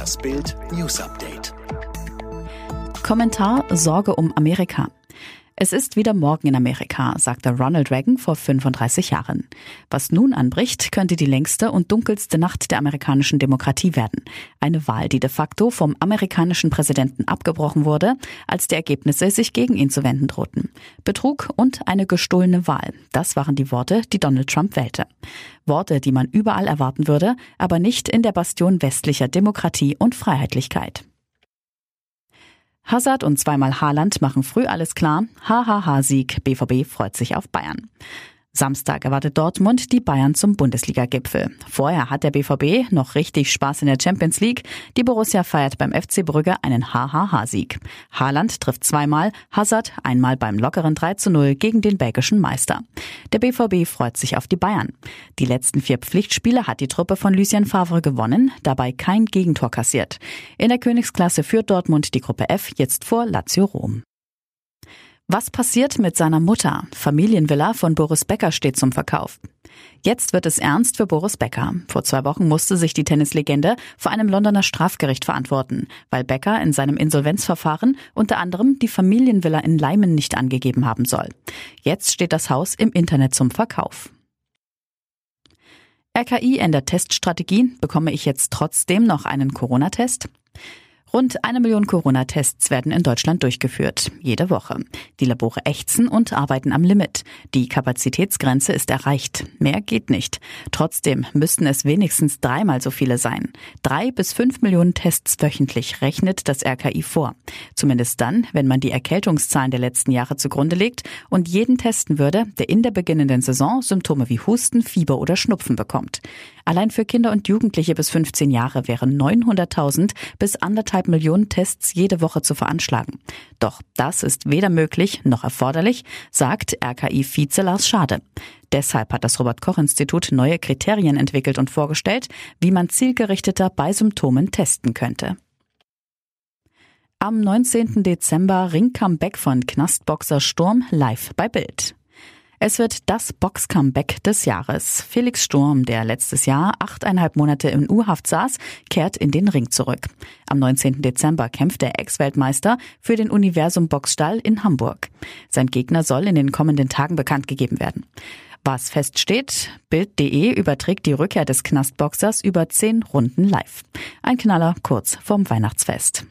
Das Bild News Update. Kommentar Sorge um Amerika. Es ist wieder morgen in Amerika, sagte Ronald Reagan vor 35 Jahren. Was nun anbricht, könnte die längste und dunkelste Nacht der amerikanischen Demokratie werden. Eine Wahl, die de facto vom amerikanischen Präsidenten abgebrochen wurde, als die Ergebnisse sich gegen ihn zu wenden drohten. Betrug und eine gestohlene Wahl. Das waren die Worte, die Donald Trump wählte. Worte, die man überall erwarten würde, aber nicht in der Bastion westlicher Demokratie und Freiheitlichkeit. Hazard und zweimal Haaland machen früh alles klar. HHH-Sieg. BVB freut sich auf Bayern. Samstag erwartet Dortmund die Bayern zum Bundesliga-Gipfel. Vorher hat der BVB noch richtig Spaß in der Champions League. Die Borussia feiert beim FC Brügge einen HHH-Sieg. Haaland trifft zweimal, Hazard einmal beim lockeren 3 zu 0 gegen den belgischen Meister. Der BVB freut sich auf die Bayern. Die letzten vier Pflichtspiele hat die Truppe von Lucien Favre gewonnen, dabei kein Gegentor kassiert. In der Königsklasse führt Dortmund die Gruppe F jetzt vor Lazio Rom. Was passiert mit seiner Mutter? Familienvilla von Boris Becker steht zum Verkauf. Jetzt wird es ernst für Boris Becker. Vor zwei Wochen musste sich die Tennislegende vor einem Londoner Strafgericht verantworten, weil Becker in seinem Insolvenzverfahren unter anderem die Familienvilla in Leimen nicht angegeben haben soll. Jetzt steht das Haus im Internet zum Verkauf. RKI ändert Teststrategie. Bekomme ich jetzt trotzdem noch einen Corona-Test? Rund eine Million Corona-Tests werden in Deutschland durchgeführt, jede Woche. Die Labore ächzen und arbeiten am Limit. Die Kapazitätsgrenze ist erreicht. Mehr geht nicht. Trotzdem müssten es wenigstens dreimal so viele sein. Drei bis fünf Millionen Tests wöchentlich rechnet das RKI vor. Zumindest dann, wenn man die Erkältungszahlen der letzten Jahre zugrunde legt und jeden testen würde, der in der beginnenden Saison Symptome wie Husten, Fieber oder Schnupfen bekommt. Allein für Kinder und Jugendliche bis 15 Jahre wären 900.000 bis anderthalb Millionen Tests jede Woche zu veranschlagen. Doch das ist weder möglich noch erforderlich, sagt RKI-Vize Lars Schade. Deshalb hat das Robert-Koch-Institut neue Kriterien entwickelt und vorgestellt, wie man zielgerichteter bei Symptomen testen könnte. Am 19. Dezember Ring-Comeback von Knastboxer Sturm live bei Bild. Es wird das Box-Comeback des Jahres. Felix Sturm, der letztes Jahr achteinhalb Monate in U-Haft saß, kehrt in den Ring zurück. Am 19. Dezember kämpft der Ex-Weltmeister für den Universum Boxstall in Hamburg. Sein Gegner soll in den kommenden Tagen bekannt gegeben werden. Was feststeht, Bild.de überträgt die Rückkehr des Knastboxers über zehn Runden live. Ein Knaller kurz vorm Weihnachtsfest.